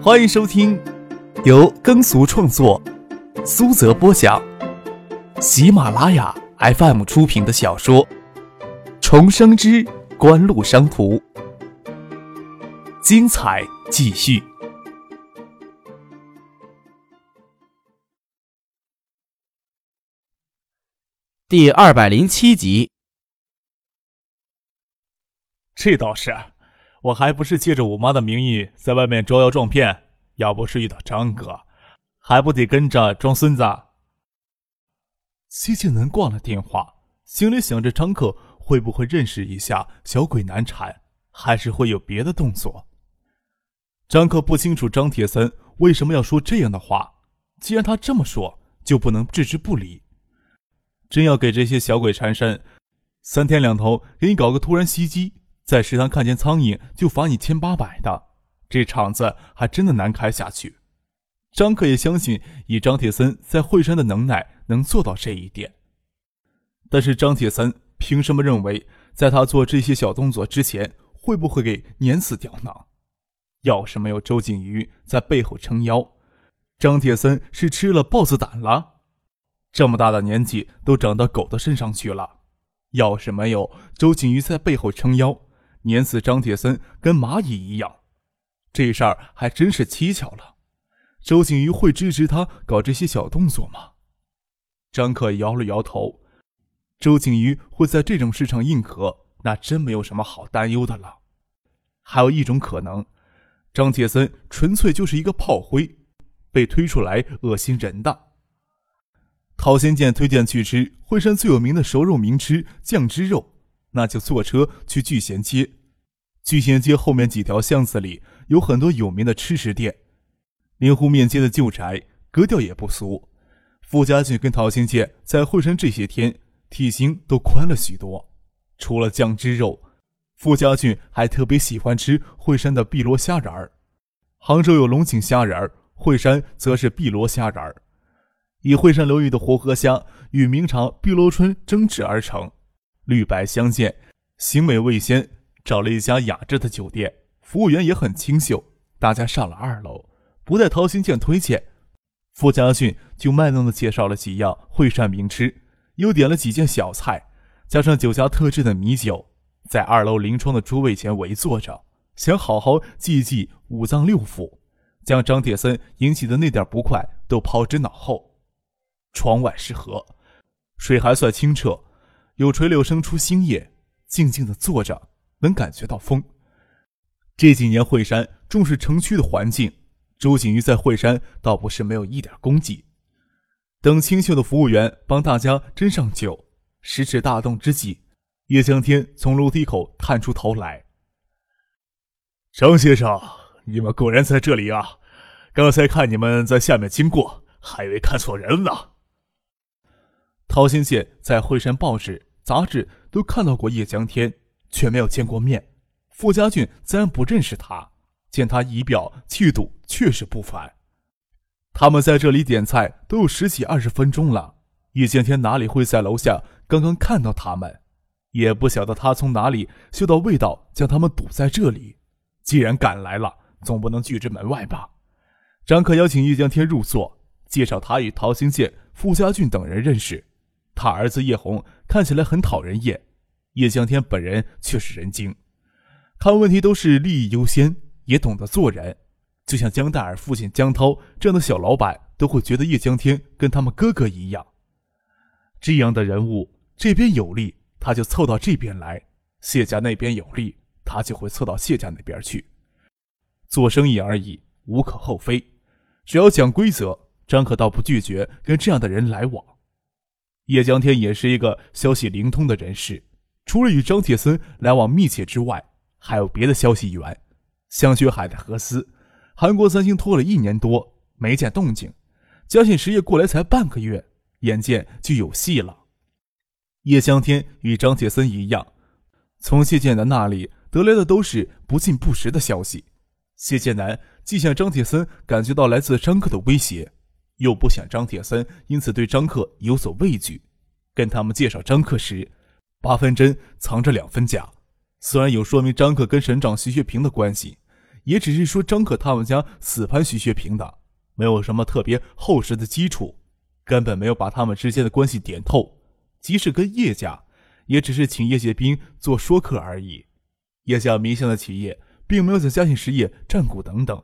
欢迎收听由耕俗创作、苏泽播讲、喜马拉雅 FM 出品的小说《重生之官路商途》，精彩继续，第二百零七集。这倒是。我还不是借着我妈的名义在外面招摇撞骗，要不是遇到张哥，还不得跟着装孙子？谢建南挂了电话，心里想着张克会不会认识一下小鬼难缠，还是会有别的动作。张克不清楚张铁森为什么要说这样的话，既然他这么说，就不能置之不理。真要给这些小鬼缠身，三天两头给你搞个突然袭击。在食堂看见苍蝇就罚你千八百的，这场子还真的难开下去。张克也相信以张铁森在惠山的能耐能做到这一点，但是张铁森凭什么认为在他做这些小动作之前会不会给碾死掉呢？要是没有周景瑜在背后撑腰，张铁森是吃了豹子胆了。这么大的年纪都长到狗的身上去了，要是没有周景瑜在背后撑腰。碾死张铁森跟蚂蚁一样，这事儿还真是蹊跷了。周景瑜会支持他搞这些小动作吗？张克摇了摇头。周景瑜会在这种事上硬核，那真没有什么好担忧的了。还有一种可能，张铁森纯粹就是一个炮灰，被推出来恶心人的。陶先健推荐去吃惠山最有名的熟肉名吃酱汁肉。那就坐车去聚贤街。聚贤街后面几条巷子里有很多有名的吃食店。灵湖面街的旧宅格调也不俗。傅家俊跟陶新建在惠山这些天体型都宽了许多。除了酱汁肉，傅家俊还特别喜欢吃惠山的碧螺虾仁儿。杭州有龙井虾仁儿，惠山则是碧螺虾仁儿，以惠山流域的活河虾与明朝碧螺春蒸制而成。绿白相间，形美味鲜。找了一家雅致的酒店，服务员也很清秀。大家上了二楼，不带陶新建推荐，傅家俊就卖弄的介绍了几样惠善名吃，又点了几件小菜，加上酒家特制的米酒，在二楼临窗的桌位前围坐着，想好好记一记五脏六腑，将张铁森引起的那点不快都抛之脑后。窗外是河，水还算清澈。有垂柳生出新叶，静静的坐着，能感觉到风。这几年惠山重视城区的环境，周景瑜在惠山倒不是没有一点功绩。等清秀的服务员帮大家斟上酒，十指大动之际，叶江天从楼梯口探出头来：“张先生，你们果然在这里啊！刚才看你们在下面经过，还以为看错人了。”陶新建在惠山报纸。杂志都看到过叶江天，却没有见过面。傅家俊自然不认识他，见他仪表气度确实不凡。他们在这里点菜都有十几二十分钟了，叶江天哪里会在楼下刚刚看到他们？也不晓得他从哪里嗅到味道，将他们堵在这里。既然赶来了，总不能拒之门外吧？张克邀请叶江天入座，介绍他与陶兴建、傅家俊等人认识。他儿子叶红看起来很讨人厌，叶江天本人却是人精，看问题都是利益优先，也懂得做人。就像江大尔父亲江涛这样的小老板，都会觉得叶江天跟他们哥哥一样。这样的人物，这边有利，他就凑到这边来；谢家那边有利，他就会凑到谢家那边去。做生意而已，无可厚非。只要讲规则，张可倒不拒绝跟这样的人来往。叶江天也是一个消息灵通的人士，除了与张铁森来往密切之外，还有别的消息源。香雪海的核丝，韩国三星拖了一年多没见动静，嘉信实业过来才半个月，眼见就有戏了。叶江天与张铁森一样，从谢建南那里得来的都是不尽不实的消息。谢建南既想张铁森感觉到来自张克的威胁。又不想张铁森因此对张克有所畏惧，跟他们介绍张克时，八分真藏着两分假。虽然有说明张克跟省长徐学平的关系，也只是说张可他们家死攀徐学平的，没有什么特别厚实的基础，根本没有把他们之间的关系点透。即使跟叶家，也只是请叶剑兵做说客而已。叶家名下的企业，并没有在嘉信实业占股等等。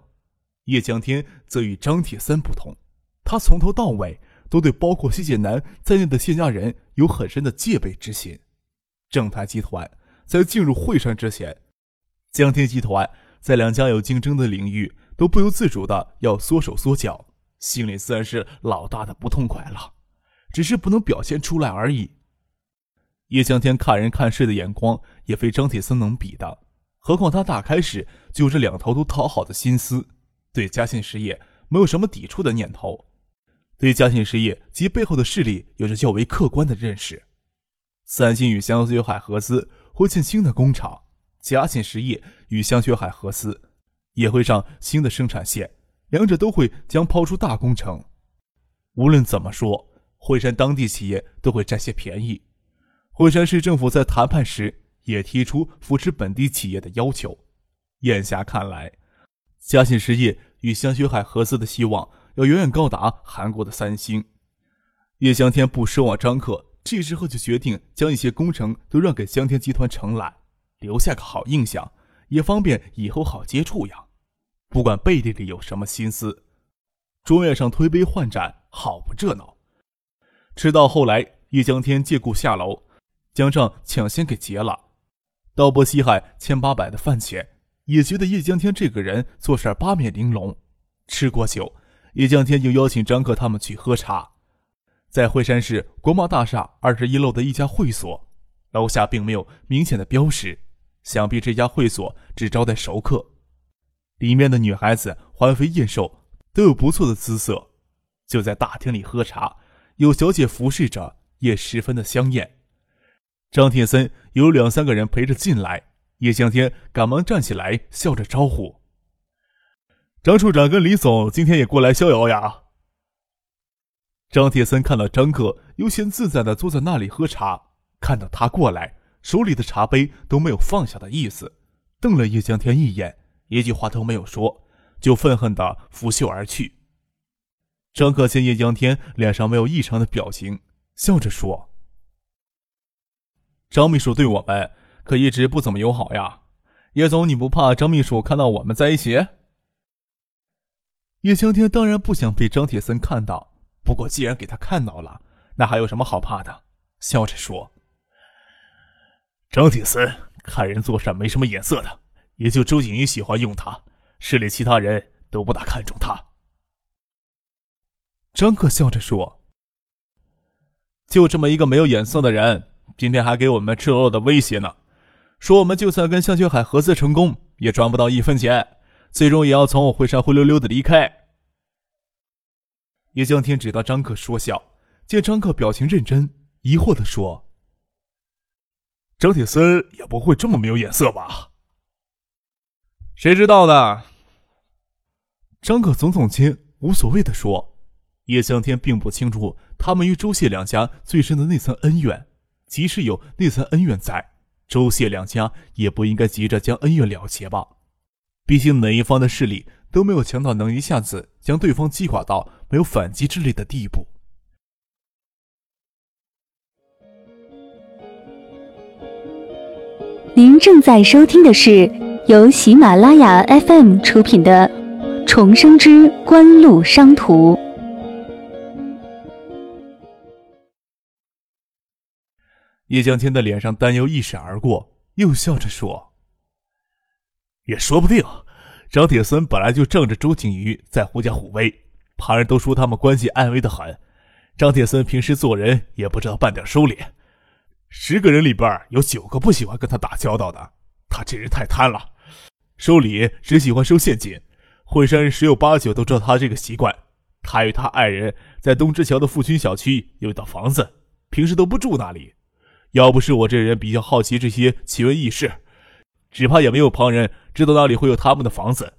叶江天则与张铁三不同，他从头到尾都对包括谢剑南在内的谢家人有很深的戒备之心。正泰集团在进入惠山之前，江天集团在两家有竞争的领域都不由自主的要缩手缩脚，心里自然是老大的不痛快了，只是不能表现出来而已。叶江天看人看事的眼光也非张铁森能比的，何况他打开始就这两头都讨好的心思。对嘉信实业没有什么抵触的念头，对嘉信实业及背后的势力有着较为客观的认识。三星与香雪海合资会建新的工厂，嘉信实业与香雪海合资也会上新的生产线，两者都会将抛出大工程。无论怎么说，惠山当地企业都会占些便宜。惠山市政府在谈判时也提出扶持本地企业的要求，眼下看来。嘉信实业与香雪海合资的希望要远远高达韩国的三星。叶翔天不奢望张克这时候就决定将一些工程都让给香天集团承揽，留下个好印象，也方便以后好接触呀。不管背地里有什么心思，桌面上推杯换盏，好不热闹。直到后来，叶江天借故下楼，将账抢先给结了，道伯西海千八百的饭钱。也觉得叶江天这个人做事八面玲珑。吃过酒，叶江天就邀请张克他们去喝茶，在惠山市国贸大厦二十一楼的一家会所，楼下并没有明显的标识，想必这家会所只招待熟客。里面的女孩子环肥燕瘦，都有不错的姿色。就在大厅里喝茶，有小姐服侍着，也十分的香艳。张铁森有两三个人陪着进来。叶向天赶忙站起来，笑着招呼：“张处长跟李总今天也过来逍遥呀。”张铁森看到张克悠闲自在的坐在那里喝茶，看到他过来，手里的茶杯都没有放下的意思，瞪了叶江天一眼，一句话都没有说，就愤恨的拂袖而去。张克见叶江天脸上没有异常的表情，笑着说：“张秘书对我们。”可一直不怎么友好呀，叶总，你不怕张秘书看到我们在一起？叶江天当然不想被张铁森看到，不过既然给他看到了，那还有什么好怕的？笑着说：“张铁森看人做事没什么眼色的，也就周景瑜喜欢用他，市里其他人都不大看重他。”张克笑着说：“就这么一个没有眼色的人，今天还给我们赤裸裸的威胁呢。”说我们就算跟向雪海合资成功，也赚不到一分钱，最终也要从我会上灰溜溜的离开。叶江天只当张克说笑，见张克表情认真，疑惑的说：“张铁森也不会这么没有眼色吧？”谁知道的？张克耸耸肩，无所谓的说：“叶向天并不清楚他们与周谢两家最深的那层恩怨，即使有那层恩怨在。”周谢两家也不应该急着将恩怨了结吧，毕竟哪一方的势力都没有强到能一下子将对方击垮到没有反击之力的地步。您正在收听的是由喜马拉雅 FM 出品的《重生之官路商途》。叶江天的脸上担忧一闪而过，又笑着说：“也说不定，张铁森本来就仗着周景瑜在狐假虎威，旁人都说他们关系暧昧的很。张铁森平时做人也不知道半点收敛，十个人里边有九个不喜欢跟他打交道的。他这人太贪了，收礼只喜欢收现金。惠山十有八九都知道他这个习惯。他与他爱人在东直桥的富军小区有一套房子，平时都不住那里。”要不是我这人比较好奇这些奇闻异事，只怕也没有旁人知道那里会有他们的房子。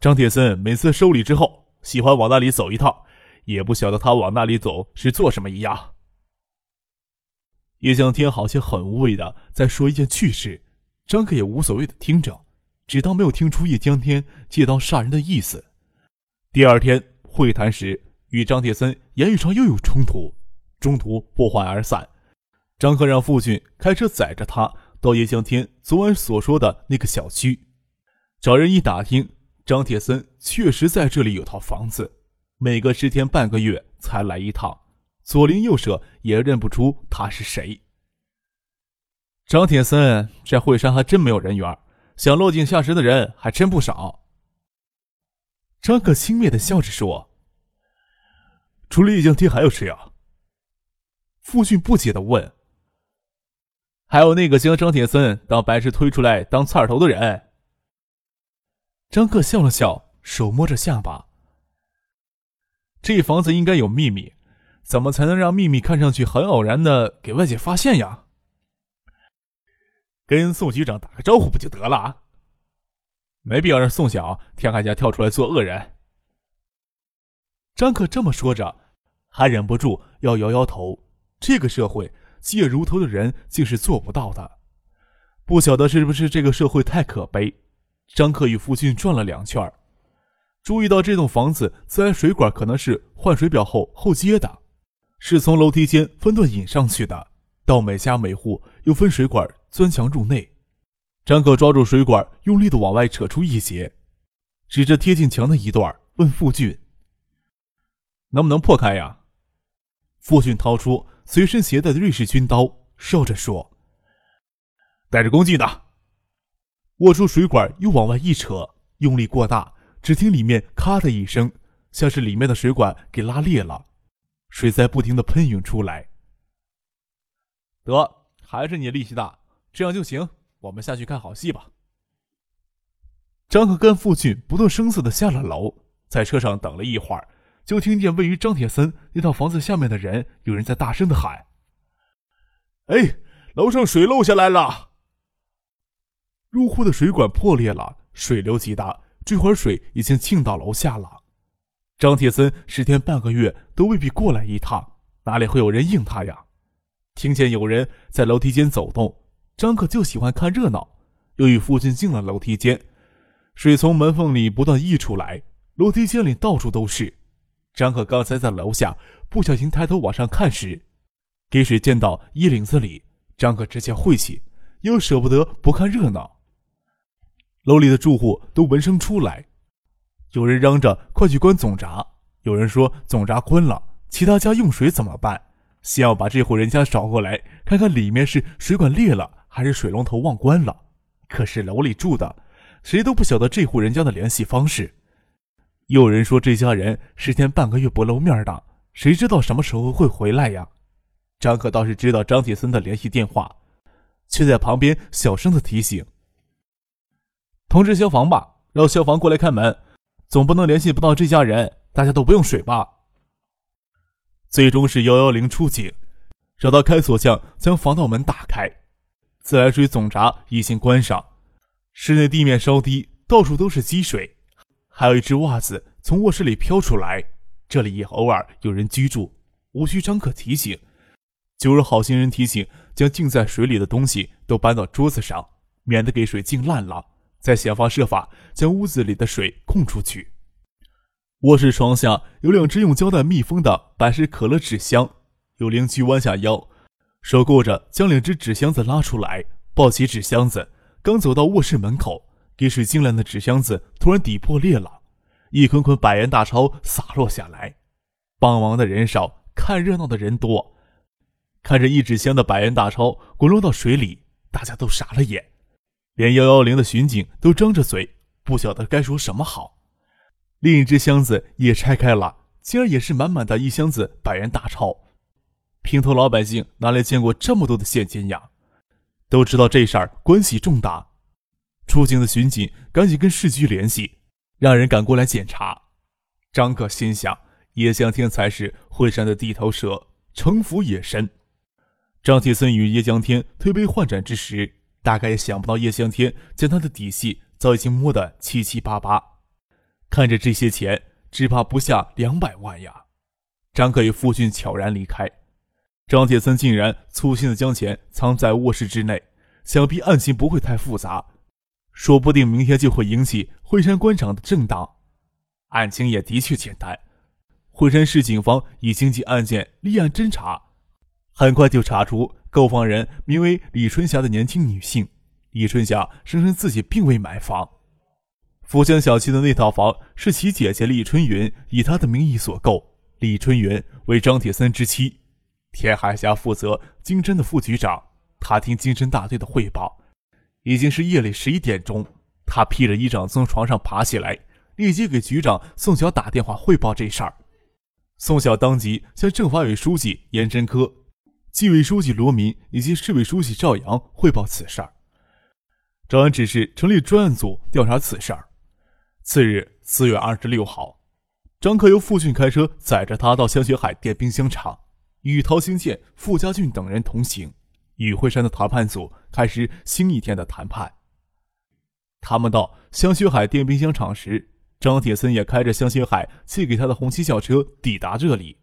张铁森每次收礼之后，喜欢往那里走一趟，也不晓得他往那里走是做什么一样。叶向天好像很无谓的在说一件趣事，张克也无所谓的听着，只当没有听出叶江天借刀杀人的意思。第二天会谈时，与张铁森言语上又有冲突，中途不欢而散。张克让父亲开车载着他到叶江天昨晚所说的那个小区，找人一打听，张铁森确实在这里有套房子，每隔十天半个月才来一趟，左邻右舍也认不出他是谁。张铁森在惠山还真没有人缘。想落井下石的人还真不少。张可轻蔑的笑着说：“除了叶江天，还有谁啊？”傅俊不解的问：“还有那个将张铁森当白痴推出来当刺儿头的人。”张克笑了笑，手摸着下巴：“这房子应该有秘密，怎么才能让秘密看上去很偶然的给外界发现呀？”跟宋局长打个招呼不就得了？没必要让宋晓天海家跳出来做恶人。张克这么说着，还忍不住要摇摇头。这个社会借如头的人竟是做不到的。不晓得是不是这个社会太可悲。张克与父亲转了两圈，注意到这栋房子自来水管可能是换水表后后接的，是从楼梯间分段引上去的，到每家每户又分水管。钻墙入内，张可抓住水管，用力的往外扯出一截，指着贴近墙的一段，问傅俊：“能不能破开呀？”傅俊掏出随身携带的瑞士军刀，笑着说：“带着工具的。”握住水管，又往外一扯，用力过大，只听里面“咔”的一声，像是里面的水管给拉裂了，水在不停的喷涌出来。得，还是你力气大。这样就行，我们下去看好戏吧。张可跟父亲不动声色的下了楼，在车上等了一会儿，就听见位于张铁森那套房子下面的人有人在大声的喊：“哎，楼上水漏下来了！入户的水管破裂了，水流极大，这会儿水已经浸到楼下了。张铁森十天半个月都未必过来一趟，哪里会有人应他呀？听见有人在楼梯间走动。”张可就喜欢看热闹，又与父亲进了楼梯间，水从门缝里不断溢出来，楼梯间里到处都是。张可刚才在楼下不小心抬头往上看时，给水溅到衣领子里，张可直接晦气，又舍不得不看热闹。楼里的住户都闻声出来，有人嚷着快去关总闸，有人说总闸关了，其他家用水怎么办？先要把这户人家找过来，看看里面是水管裂了。还是水龙头忘关了，可是楼里住的，谁都不晓得这户人家的联系方式。又有人说这家人十天半个月不露面的，谁知道什么时候会回来呀？张可倒是知道张铁森的联系电话，却在旁边小声的提醒：“通知消防吧，让消防过来开门，总不能联系不到这家人，大家都不用水吧？”最终是幺幺零出警，找到开锁匠将防盗门打开。自来水总闸已经关上，室内地面稍低，到处都是积水，还有一只袜子从卧室里飘出来。这里也偶尔有人居住，无需张可提醒。就如好心人提醒，将浸在水里的东西都搬到桌子上，免得给水浸烂了。再想方设法将屋子里的水控出去。卧室床下有两只用胶带密封的百事可乐纸箱，有邻居弯下腰。手顾着将两只纸箱子拉出来，抱起纸箱子，刚走到卧室门口，给水进来的纸箱子突然底破裂了，一捆捆百元大钞洒落下来。帮忙的人少，看热闹的人多。看着一纸箱的百元大钞滚落到水里，大家都傻了眼，连幺幺零的巡警都张着嘴，不晓得该说什么好。另一只箱子也拆开了，竟然也是满满的一箱子百元大钞。平头老百姓哪里见过这么多的现金呀？都知道这事儿关系重大。出警的巡警赶紧跟市局联系，让人赶过来检查。张可心想，叶江天才是惠山的地头蛇，城府也深。张铁森与叶江天推杯换盏之时，大概也想不到叶向天将他的底细早已经摸得七七八八。看着这些钱，只怕不下两百万呀！张可与父亲悄然离开。张铁森竟然粗心的将钱藏在卧室之内，想必案情不会太复杂。说不定明天就会引起惠山官场的震荡。案情也的确简单，惠山市警方已经将案件立案侦查，很快就查出购房人名为李春霞的年轻女性。李春霞声称自己并未买房，福江小区的那套房是其姐姐李春云以她的名义所购。李春云为张铁森之妻。田海霞负责经侦的副局长，他听经侦大队的汇报，已经是夜里十一点钟。他披着衣裳从床上爬起来，立即给局长宋晓打电话汇报这事儿。宋晓当即向政法委书记严真科、纪委书记罗明以及市委书记赵阳汇报此事。赵阳指示成立专案组调查此事。次日，四月二十六号，张克由父亲开车载着他到香雪海电冰箱厂，与陶兴建、傅家俊等人同行，与惠山的谈判组开始新一天的谈判。他们到香雪海电冰箱厂时，张铁森也开着香雪海寄给他的红旗轿车抵达这里。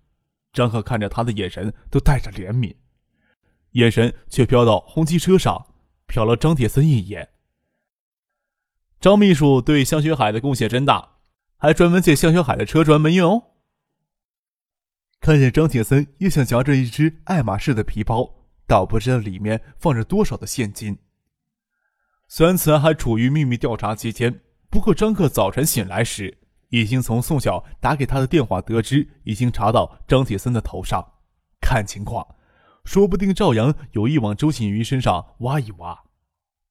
张克看着他的眼神都带着怜悯，眼神却飘到红旗车上，瞟了张铁森一眼。张秘书对香雪海的贡献真大，还专门借香雪海的车专门用。看见张铁森又想夹着一只爱马仕的皮包，倒不知道里面放着多少的现金。虽然此案还处于秘密调查期间，不过张克早晨醒来时，已经从宋晓打给他的电话得知，已经查到张铁森的头上。看情况，说不定赵阳有意往周景瑜身上挖一挖。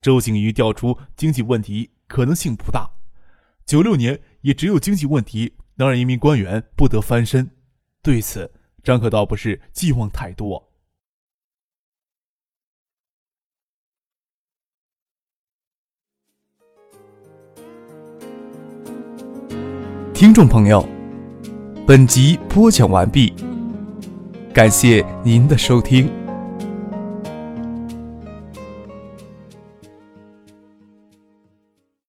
周景瑜调出经济问题。可能性不大，九六年也只有经济问题能让一名官员不得翻身。对此，张可倒不是寄望太多。听众朋友，本集播讲完毕，感谢您的收听。